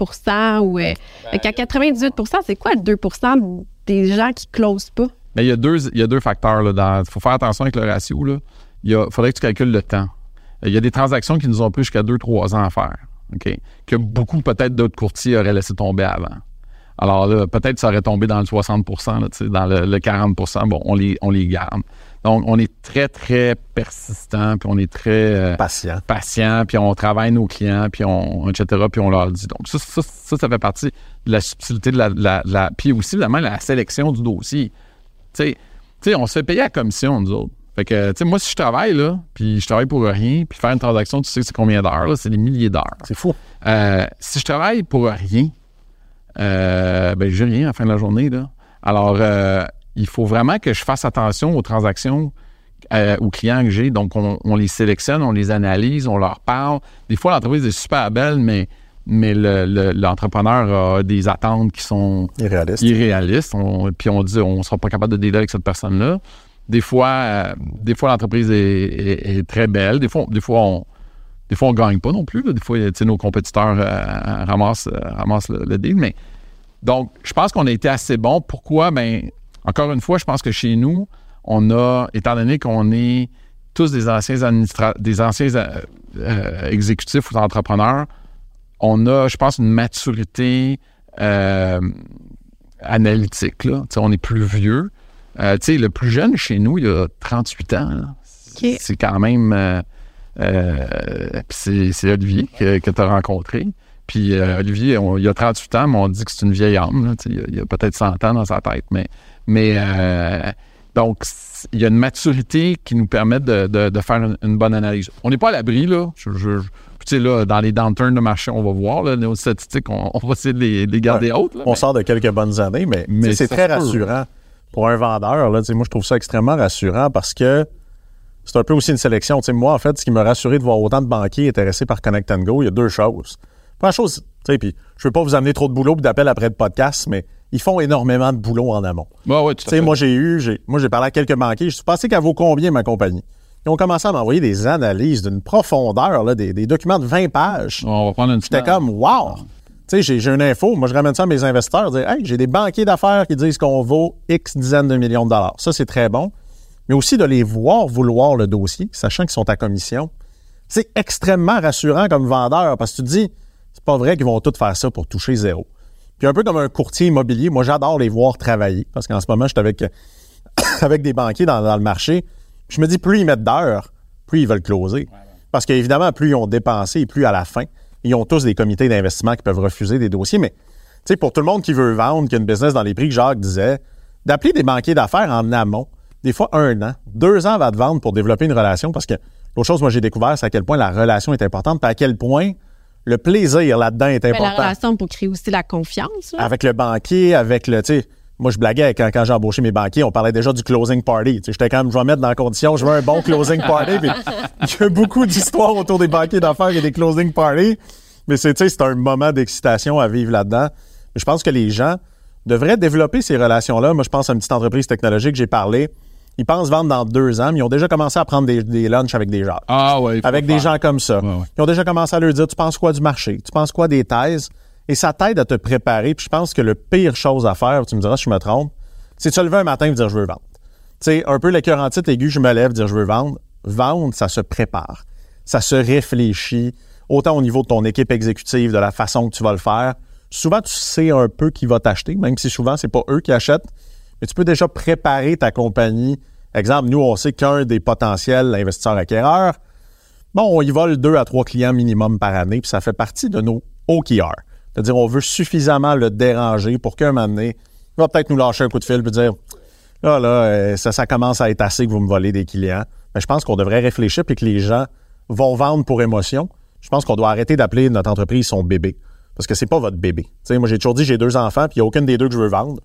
ou euh, fait qu'à 98% c'est quoi le 2% des gens qui closent pas?
Mais il y a deux, il y a deux facteurs. Il faut faire attention avec le ratio. Là. Il y a- faudrait que tu calcules le temps. Il y a des transactions qui nous ont pris jusqu'à 2-3 ans à faire. OK? Que beaucoup, peut-être, d'autres courtiers auraient laissé tomber avant. Alors là, peut-être ça aurait tombé dans le 60 là, dans le, le 40% Bon, on les, on les garde. Donc, on est très, très persistant, puis on est très euh,
Patient.
patient, puis on travaille nos clients, puis on, etc., puis on leur dit. Donc, ça, ça, ça, ça fait partie de la subtilité de la, la- la- Puis aussi, évidemment, la sélection du dossier. Tu sais, tu sais, on se fait payer à commission, nous autres. Fait que, tu sais, moi, si je travaille, là, puis je travaille pour rien, puis faire une transaction, tu sais, c'est combien d'heures, là? C'est des milliers d'heures.
C'est fou.
Euh, si je travaille pour rien, euh, ben, j'ai rien à la fin de la journée. Là. Alors, euh, il faut vraiment que je fasse attention aux transactions, euh, aux clients que j'ai. Donc, on, on les sélectionne, on les analyse, on leur parle. Des fois, l'entreprise est super belle, mais, mais le- le- l'entrepreneur a des attentes qui sont
Irréaliste.
irréaliste. On- puis on dit on ne sera pas capable de dealer avec cette personne-là. Des fois, des fois l'entreprise est, est- est très belle. Des fois, des fois, on des fois, on gagne pas non plus. là. Des fois, nos compétiteurs euh, ramassent, euh, ramassent le, le deal. Mais donc, je pense qu'on a été assez bon. Pourquoi? Ben, encore une fois, je pense que chez nous, on a, étant donné qu'on est tous des anciens des anciens euh, exécutifs ou entrepreneurs, on a, je pense, une maturité analytique. Là. On est plus vieux. Le plus jeune chez nous, il a 38 ans. C'est quand même. Euh, c'est, Olivier que, que tu as rencontré. Puis euh, Olivier, on- il a 38 ans, mais on dit que c'est une vieille âme. là. Il, a, a peut-être 100 ans dans sa tête. Mais, mais euh, donc, il y a une maturité qui nous permet de, de- de faire une, une bonne analyse. On n'est pas à l'abri, là. Je, je- je- là, dans les downturns de marché, on va voir, là, nos statistiques, on, on va essayer de les, de les garder hautes. là,
On
mais-
sort de quelques bonnes années, mais, c'est très rassurant pour un vendeur. Là, moi, je trouve ça extrêmement rassurant parce que c'est un peu aussi une sélection. Tu sais, moi, en fait, ce qui m'a rassuré de voir autant de banquiers intéressés par Connect and Go, il y a deux choses. Première chose, tu sais, puis je veux pas vous amener trop de boulot ou d'appels après le podcast, mais ils font énormément de boulot en amont.
Ouais,
Tu sais, moi, j'ai eu, j'ai, moi, j'ai parlé à quelques banquiers. Je suis passé qu'elle vaut combien, ma compagnie? Ils ont commencé à m'envoyer des analyses d'une profondeur, là, des, des documents de 20 pages.
On va prendre une
J'étais comme, wow! Tu sais, j'ai, j'ai une info. Moi, je ramène ça à mes investisseurs. Dire, hey, j'ai des banquiers d'affaires qui disent qu'on vaut X dizaines de millions de dollars. Ça, c'est très bon. Mais aussi de les voir vouloir le dossier, sachant qu'ils sont à commission. C'est extrêmement rassurant comme vendeur parce que tu te dis, c'est pas vrai qu'ils vont tous faire ça pour toucher zéro. Puis un peu comme un courtier immobilier, moi, j'adore les voir travailler parce qu'en ce moment, je suis avec, [coughs] des banquiers dans, dans le marché. Je me dis, plus ils mettent d'heures, plus ils veulent closer. Parce qu'évidemment, plus ils ont dépensé et plus à la fin, ils ont tous des comités d'investissement qui peuvent refuser des dossiers. Mais, pour tout le monde qui veut vendre, qui a une business dans les prix que Jacques disait, d'appeler des banquiers d'affaires en amont, des fois un an, deux ans va te vendre pour développer une relation parce que l'autre chose, moi, j'ai découvert, c'est à quel point la relation est importante, puis à quel point le plaisir là-dedans est
Mais la
important
relation pour créer aussi la confiance. là.
avec le banquier, avec le, tu sais, moi je blaguais quand, quand j'ai embauché mes banquiers, on parlait déjà du closing party. Tu sais, j'étais quand même, je vais mettre dans la condition, je veux un bon [laughs] closing party. puis il y a beaucoup d'histoires autour des banquiers d'affaires et des closing parties, mais c'est, tu sais, c'est un moment d'excitation à vivre là-dedans. Mais je pense que les gens devraient développer ces relations-là. Moi, je pense à une petite entreprise technologique, j'ai parlé. Ils pensent vendre dans deux ans, mais ils ont déjà commencé à prendre des, des lunchs avec des gens
Ah ouais.
avec des
faire.
gens comme ça.
Ouais, ouais.
Ils ont déjà commencé à leur dire, tu penses quoi du marché? Tu penses quoi des thèses? Et ça t'aide à te préparer. Puis je pense que le pire chose à faire, tu me diras si je me trompe, c'est de se lever un matin et dire, je veux vendre. Tu sais, un peu le cœur en titre aigu, je me lève, dire, je veux vendre. Vendre, ça se prépare. Ça se réfléchit, autant au niveau de ton équipe exécutive, de la façon que tu vas le faire. Souvent, tu sais un peu qui va t'acheter, même si souvent, c'est pas eux qui achètent. Mais tu peux déjà préparer ta compagnie. Exemple, nous, on sait qu'un des potentiels investisseurs acquéreurs, bon, on y vole deux à trois clients minimum par année, puis ça fait partie de nos OKR. C'est-à-dire, on veut suffisamment le déranger pour qu'un moment donné, il va peut-être nous lâcher un coup de fil et dire Là, là, euh, ça, commence à être assez que vous me volez des clients. Mais je pense qu'on devrait réfléchir puis que les gens vont vendre pour émotion. Je pense qu'on doit arrêter d'appeler notre entreprise son bébé. Parce que c'est pas votre bébé. Moi, j'ai toujours dit j'ai deux enfants, puis il n'y a aucun des deux que je veux vendre.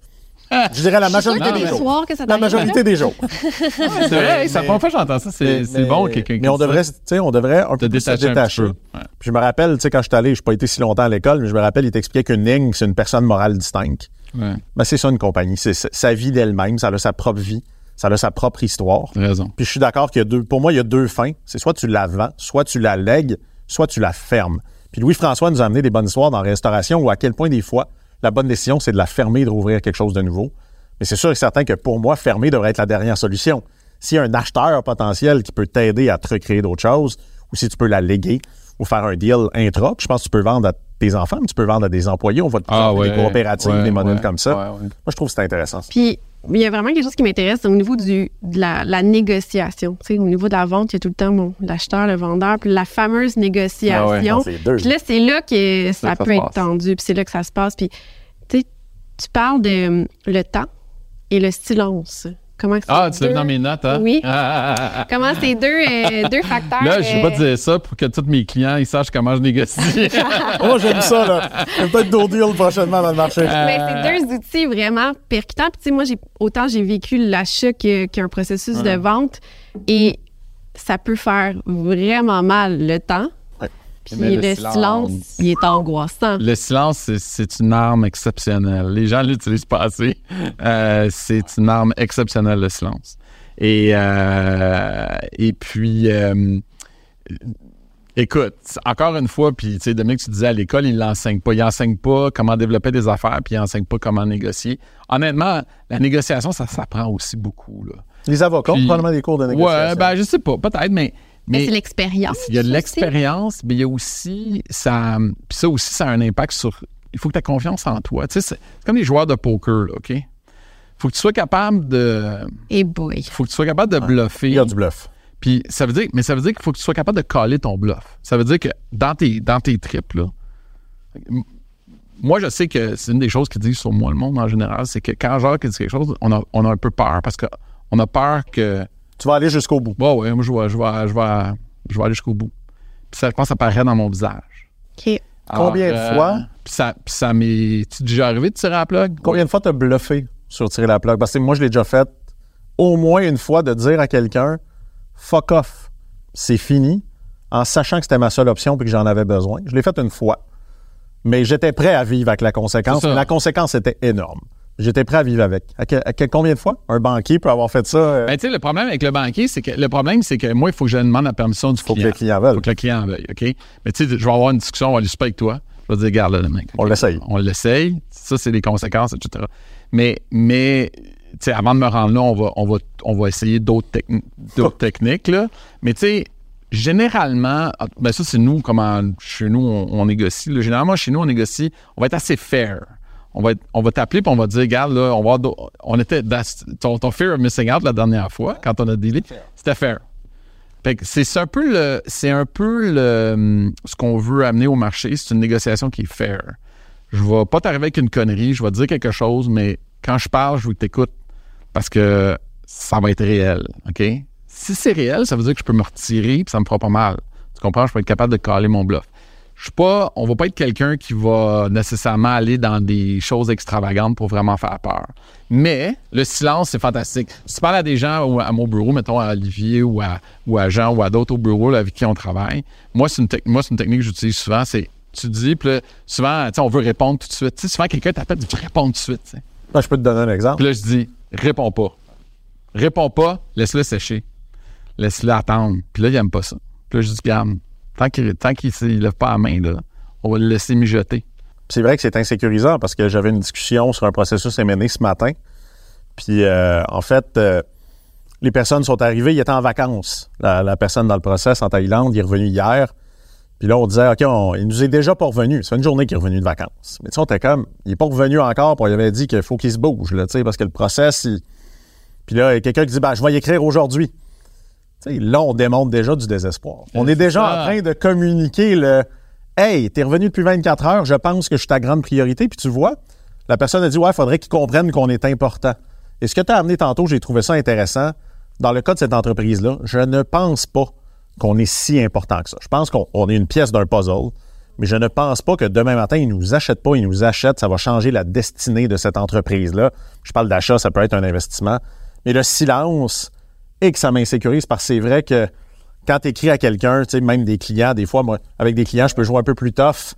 Je dirais la majorité
Non,
des
mais-
jours.
soir que ça
La majorité des jours. [laughs]
C'est vrai, la première fois que j'entends ça. C'est
Mais-
bon, quelqu'un
Mais on
ça.
devrait, tu sais, on devrait un peu se
détacher
je me rappelle, tu sais, quand je suis allé, je n'ai pas été si longtemps à l'école, mais je me rappelle, il t'expliquait qu'une ligne, c'est une personne morale distincte.
Ouais,
Ben, c'est ça une compagnie. C'est sa vie d'elle-même, ça a sa propre vie, ça a sa propre histoire.
raison.
Puis je suis d'accord qu'il y a deux, pour moi, il y a deux fins. C'est soit tu la vends, soit tu la lègues, soit tu la fermes. Puis Louis-François nous a amené des bonnes histoires dans la restauration où à quel point des fois, la bonne décision, c'est de la fermer et de rouvrir quelque chose de nouveau. Mais c'est sûr et certain que pour moi, fermer devrait être la dernière solution. S'il y a un acheteur potentiel qui peut t'aider à te recréer d'autres choses, ou si tu peux la léguer ou faire un deal intra, puis je pense que tu peux vendre à tes enfants, mais tu peux vendre à des employés. On de plus en plus des coopératives,
Ah ouais,
des modèles
ouais,
comme ça.
ouais, ouais.
Moi, je trouve que c'est intéressant.
Puis, il y a vraiment quelque chose qui m'intéresse au niveau du, de la, la négociation. Au niveau de la vente, il y a tout le temps bon, l'acheteur, le vendeur, puis la fameuse négociation.
Ah ouais,
non.
Puis là, c'est là que ça, peut être
passe.
tendu, puis c'est là que ça se passe. Puis, tu parles de le temps et le silence. Comment
Ah,
c'est
tu l'as vu dans mes notes, hein?
Oui.
Ah, ah, ah, ah. [laughs]
Comment ces deux, euh, deux facteurs.
Là, je ne vais pas
euh,
te dire ça pour que tous mes clients ils sachent comment je négocie. [laughs]
Moi, j'aime ça, là. A peut-être d'autres deals prochainement dans le marché.
Mais c'est deux outils vraiment percutants. Puis, tu sais, moi, j'ai, autant j'ai vécu l'achat que- qu'un processus de vente et ça peut faire vraiment mal le temps. Puis
Mais
le,
le
silence,
silence,
il est angoissant.
Le silence, c'est- une arme exceptionnelle. Les gens l'utilisent pas assez. Euh, c'est une arme exceptionnelle, le silence. Et, euh, et puis, euh, écoute, encore une fois, puis tu sais, Dominique, tu disais à l'école, il l'enseigne pas. Il enseigne pas comment développer des affaires, puis il enseigne pas comment négocier. Honnêtement, la négociation, ça s'apprend aussi beaucoup. Là.
Les avocats
Puis-
probablement des cours de négociation.
Ouais, ben je sais pas, peut-être, mais...
Mais,
mais
c'est l'expérience.
il y a de l'expérience, mais il y a aussi ça. Puis ça aussi, ça a un impact sur. Il faut que tu aies confiance en toi. Tu sais, c'est comme les joueurs de poker, là, OK? faut que tu sois capable de.
Et boy.
faut que tu sois capable de bluffer.
Il y a du bluff.
Puis ça veut dire. Mais ça veut dire qu'il faut que tu sois capable de caler ton bluff. Ça veut dire que dans tes, dans tes trips, là. Moi, je sais que c'est une des choses qu'ils disent sur moi, le monde en général, c'est que quand Jacques dit quelque chose, on a, on a un peu peur parce qu'on a peur que.
Tu vas aller jusqu'au bout.
Bon, ouais, moi, je vais, je vais, je vais, je vais aller jusqu'au bout. Puis ça, je pense que ça paraît dans mon visage.
OK.
Combien de fois?
Puis ça, puis ça m'est. Tu déjà arrivé de tirer à la plug?
Combien de fois t'as bluffé sur tirer la plug? Parce que moi, je l'ai déjà fait au moins une fois de dire à quelqu'un fuck off, c'est fini, en sachant que c'était ma seule option et que j'en avais besoin. Je l'ai fait une fois. Mais j'étais prêt à vivre avec la conséquence. La conséquence était énorme. J'étais prêt à vivre avec. À, que- à que- combien de fois un banquier peut avoir fait ça? euh,
Ben, tu sais, le problème avec le banquier, c'est que le problème, c'est que moi, il faut que je demande la permission du
faut que
client.
le client veuille.
faut que le client en veuille, OK? Mais tu sais, je vais avoir une discussion, on va aller super avec toi. Je vais dire, regarde là, le mec.
On l'essaye.
On l'essaye. Ça, c'est les conséquences, etc. Mais, mais tu sais, avant de me rendre là, on va, on va, on va essayer d'autres, techni- d'autres techniques, là. Mais tu sais, généralement, ah, ben ça, c'est nous, comment chez nous, on, on négocie. là. Généralement, chez nous, on négocie, on va être assez fair. On va, être- on va t'appeler puis on va te dire, regarde, là, on va on était, dans- ton, ton fear of missing out la dernière fois, quand on a dealé, c'était fair. Fait que c'est c'est un peu le, c'est un peu le, ce qu'on veut amener au marché, c'est une négociation qui est fair. Je vais pas t'arriver avec une connerie, je vais te dire quelque chose, mais quand je parle, je veux que t'écoutes parce que ça va être réel, OK? Si c'est réel, ça veut dire que je peux me retirer puis ça me fera pas mal. Tu comprends? Je peux être capable de caler mon bluff. Je suis pas, on va pas être quelqu'un qui va nécessairement aller dans des choses extravagantes pour vraiment faire peur. Mais le silence, c'est fantastique. Si tu parles à des gens à mon bureau, mettons à Olivier ou à, ou à Jean ou à d'autres au bureau là, avec qui on travaille, moi, c'est une, moi, une technique que j'utilise souvent, c'est tu dis, puis là, souvent, on veut répondre tout de suite. Souvent, quelqu'un t'appelle, tu réponds tout de suite. sais.
Ben, je peux te donner un exemple.
Puis là, je dis, réponds pas. Réponds pas, laisse-le sécher. Laisse-le attendre. Puis là, il aime pas ça. Puis là, je dis, regarde, tant qu'il ne lève pas la main, là, on va le laisser mijoter.
C'est vrai que c'est insécurisant parce que j'avais une discussion sur un processus M&A ce matin. Puis, euh, en fait, euh, les personnes sont arrivées, il était en vacances. La, personne dans le process en Thaïlande, il est revenu hier. Puis là, on disait, OK, il nous est déjà pas revenu. Ça une journée qu'il est revenu de vacances. Mais tu sais, on était comme, il est pas revenu encore, puis on lui avait dit qu'il faut qu'il se bouge, tu sais, parce que le process, il... Puis là, quelqu'un qui dit, ben, je vais y écrire aujourd'hui. Là, on démontre déjà du désespoir. On est déjà
ça.
en train de communiquer le Hey, t'es revenu depuis 24 heures, je pense que je suis ta grande priorité. Puis tu vois, la personne a dit Ouais, il faudrait qu'ils comprennent qu'on est important. Et ce que tu as amené tantôt, j'ai trouvé ça intéressant. Dans le cas de cette entreprise-là, je ne pense pas qu'on est si important que ça. Je pense qu'on on est une pièce d'un puzzle. mais je ne pense pas que demain matin, ils nous achètent pas, ils nous achètent, ça va changer la destinée de cette entreprise-là. Je parle d'achat, ça peut être un investissement. Mais le silence, et que ça m'insécurise parce que c'est vrai que quand tu écris à quelqu'un, tu sais, même des clients, des fois, moi, avec des clients, je peux jouer un peu plus tough.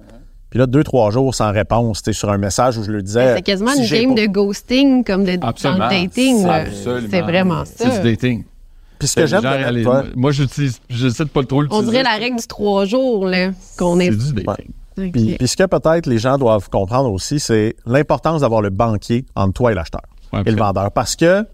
Puis là, deux, trois jours sans réponse, tu sur un message où je le disais.
C'est quasiment
si
une game
pas-
de ghosting comme de, dans
Absolument.
le dating. C'est vraiment ça.
C'est du dating.
Puis ce que j'aime
Moi, j'utilise, j'essaie de pas trop
On
l'utiliser.
dirait la règle du trois jours là, qu'on est.
C'est du dating.
Puis, puis ce que peut-être les gens doivent comprendre aussi, c'est l'importance d'avoir le banquier entre toi et l'acheteur
Ouais,
et le vendeur. Parce que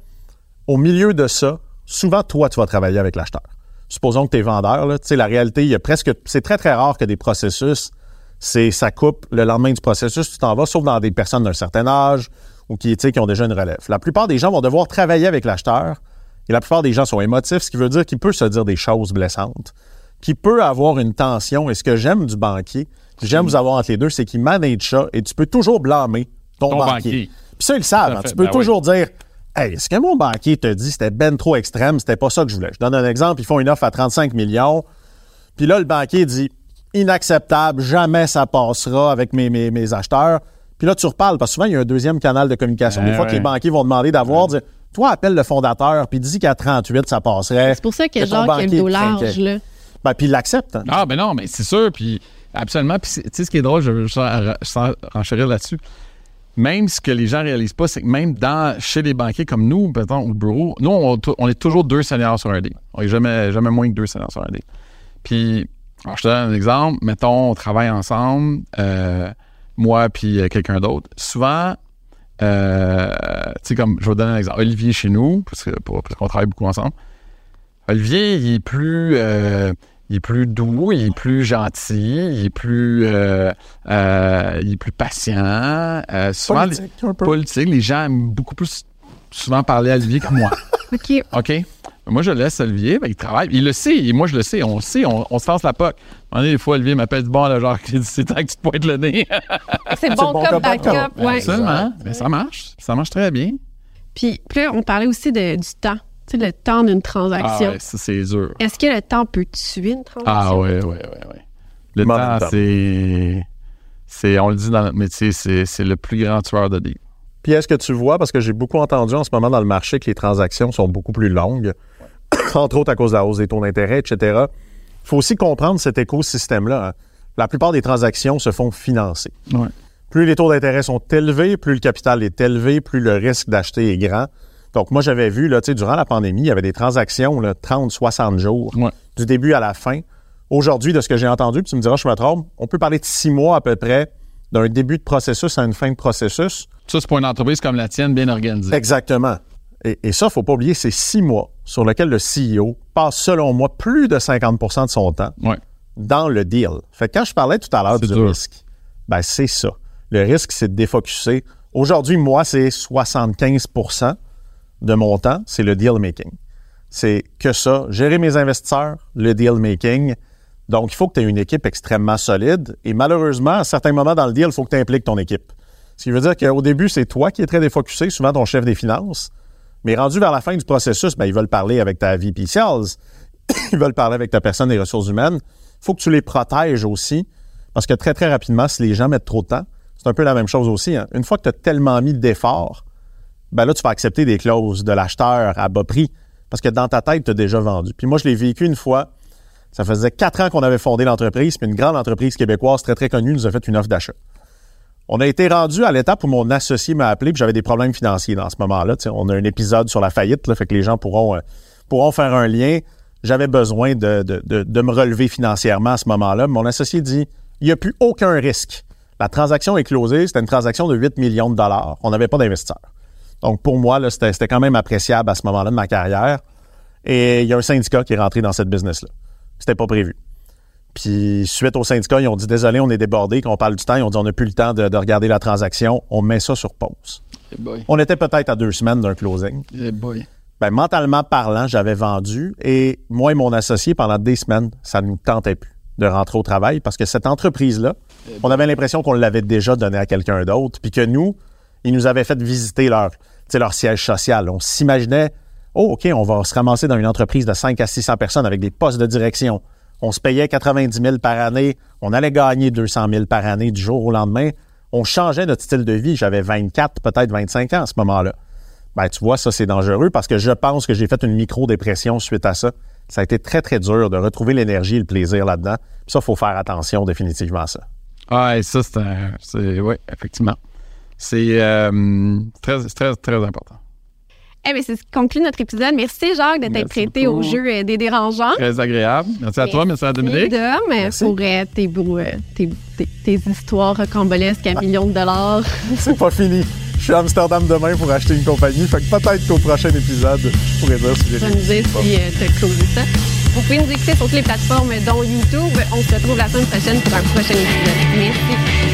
au milieu de ça, souvent, toi, tu vas travailler avec l'acheteur. Supposons que tu es vendeur, là, tu sais, la réalité, il y a presque. C'est très, très rare que des processus, c'est ça coupe le lendemain du processus, tu t'en vas, sauf dans des personnes d'un certain âge ou qui, qui ont déjà une relève. La plupart des gens vont devoir travailler avec l'acheteur et la plupart des gens sont émotifs, ce qui veut dire qu'il peut se dire des choses blessantes, qu'il peut avoir une tension. Et ce que j'aime du banquier, que j'aime vous avoir entre les deux, c'est qu'il manage ça et tu peux toujours blâmer ton,
Ton
banquier.
banquier.
Puis ça, ils le savent. Hein. Tu peux
Ben
toujours dire Hey, ce que mon banquier te dit, c'était ben trop extrême, c'était pas ça que je voulais. Je donne un exemple, ils font une offre à 35 millions. Puis là, le banquier dit inacceptable, jamais ça passera avec mes, mes, mes acheteurs. Puis là, tu reparles, parce que souvent, il y a un deuxième canal de communication.
Ouais,
Des fois que
ouais.
les banquiers vont demander d'avoir, dire, toi, appelle le fondateur, puis dis qu'à 38, ça passerait.
C'est pour ça que genre qu'il y a le large là.
Ben, puis il l'accepte. hein.
Ah, ben non, mais c'est sûr. Puis absolument. Puis tu sais, ce qui est drôle, je veux sans renchérir là-dessus. Même ce que les gens réalisent pas, c'est que même dans, chez les banquiers comme nous, mettons, au bureau, nous, on, est toujours deux seniors sur un deal. On n'est jamais, jamais moins que deux seniors sur un deal. Puis, alors, je te donne un exemple. Mettons, on travaille ensemble, euh, moi puis euh, quelqu'un d'autre. Souvent, euh, tu sais, comme, je vais vous donner un exemple. Olivier chez nous, parce qu'on travaille beaucoup ensemble. Olivier, il est plus, euh, il est plus doux, il est plus gentil, il est plus, euh, euh, il est plus patient. Euh, souvent,
Politique,
les,
un peu.
politique, les gens aiment beaucoup plus souvent parler à Olivier que moi. [laughs]
OK.
OK? Moi, je laisse Olivier, ben, il travaille. Il le sait, et moi, je le sais. On le sait, on, on se lance la poque. Des fois, Olivier m'appelle du bon, là, genre, [laughs] c'est temps que tu te pointes le nez. [laughs]
C'est
bon
bon
comme backup.
backup. Ouais.
Absolument. Mais ça marche. Ça marche très bien.
Puis, puis là, on parlait aussi de, du temps. Tu sais, le temps d'une
Ah
transaction.
ouais, ça, c'est dur.
Est-ce que le temps peut tuer une transaction?
Ah ouais, ouais, ouais, ouais. Le temps,
temps.
c'est... c'est... On le dit dans notre métier, c'est, c'est le plus grand tueur de deal.
Puis est-ce que tu vois, parce que j'ai beaucoup entendu en ce moment dans le marché que les transactions sont beaucoup plus longues, [coughs] entre autres à cause de la hausse des taux d'intérêt, etc. Il faut aussi comprendre cet écosystème-là. hein. La plupart des transactions se font financer.
Ouais.
Plus les taux d'intérêt sont élevés, plus le capital est élevé, plus le risque d'acheter est grand. Donc, moi, j'avais vu, là, tu sais, durant la pandémie, il y avait des transactions, là, 30, 60 jours,
Ouais.
du début à la fin. Aujourd'hui, de ce que j'ai entendu, puis tu me diras, je me trompe, on peut parler de six mois à peu près, d'un début de processus à une fin de processus.
Ça, c'est pour une entreprise comme la tienne, bien organisée.
Exactement. Et, et ça, faut pas oublier, c'est six mois sur lesquels le CEO passe, selon moi, plus de 50% de son temps
Ouais.
dans le deal. Fait que quand je parlais tout à l'heure du
dur.
risque, ben c'est ça. Le risque, c'est de défocuser. Aujourd'hui, moi, c'est 75 de mon temps, c'est le deal making. C'est que ça, gérer mes investisseurs, le deal making. Donc, il faut que tu aies une équipe extrêmement solide. Et malheureusement, à certains moments dans le deal, il faut que tu impliques ton équipe. Ce qui veut dire qu'au début, c'est toi qui es très défocusé, souvent ton chef des finances. Mais rendu vers la fin du processus, ben, ils veulent parler avec ta VP Sales. [coughs] ils veulent parler avec ta personne des ressources humaines. Il faut que tu les protèges aussi. Parce que très, très rapidement, si les gens mettent trop de temps, c'est un peu la même chose aussi. hein. Une fois que tu as tellement mis d'efforts, ben là, tu vas accepter des clauses de l'acheteur à bas prix. Parce que dans ta tête, tu as déjà vendu. Puis moi, je l'ai vécu une fois. Ça faisait quatre ans qu'on avait fondé l'entreprise, puis une grande entreprise québécoise très, très connue nous a fait une offre d'achat. On a été rendu à l'étape où mon associé m'a appelé, puis j'avais des problèmes financiers dans ce moment-là. On a un épisode sur la faillite, là, fait que les gens pourront, euh, faire un lien. J'avais besoin de, me relever financièrement à ce moment-là. Mon associé dit il n'y a plus aucun risque. La transaction est closée, c'était une transaction de 8 millions de dollars. On n'avait pas d'investisseurs. Donc, pour moi, là, c'était, c'était quand même appréciable à ce moment-là de ma carrière. Et il y a un syndicat qui est rentré dans cette business-là. C'était pas prévu. Puis, suite au syndicat, ils ont dit désolé, on est débordé, qu'on parle du temps. Ils ont dit on n'a plus le temps de, de regarder la transaction. On met ça sur pause.
Eh boy.
On était peut-être à deux semaines d'un closing.
Eh boy.
Ben, mentalement parlant, j'avais vendu et moi et mon associé, pendant des semaines, ça ne nous tentait plus de rentrer au travail parce que cette entreprise-là, on avait l'impression qu'on l'avait déjà donné à quelqu'un d'autre, puis que nous, ils nous avaient fait visiter leur, leur siège social. On s'imaginait, oh, OK, on va se ramasser dans une entreprise de 5 à 600 personnes avec des postes de direction. on se payait 90 000 par année, on allait gagner 200 000 par année du jour au lendemain. On changeait notre style de vie. J'avais 24, peut-être 25 ans à ce moment-là. Ben, tu vois, ça, c'est dangereux parce que je pense que j'ai fait une micro-dépression suite à ça. Ça a été très, très dur de retrouver l'énergie et le plaisir là-dedans. Ça, il faut faire attention définitivement à ça.
Ah, ça, c'est. Oui, effectivement. C'est euh, très, très, très important.
Eh bien, c'est ce qui conclut notre épisode. Merci, Jacques, de t'être prêté
beaucoup.
au jeu euh, des dérangeants.
Très agréable. Merci à toi, merci à Dominique.
Dom,
Merci.
pour euh, tes, beaux, euh, tes, tes- tes histoires rocambolesques à millions de dollars. [laughs]
C'est pas fini. Je suis à Amsterdam demain pour acheter une compagnie. Fait que peut-être qu'au prochain épisode, je pourrais dire si j'ai
Tu vas nous dire si euh, t'as closé ça. Vous pouvez nous écouter sur toutes les plateformes, dont YouTube. On se retrouve la semaine prochaine pour un prochain épisode. Merci.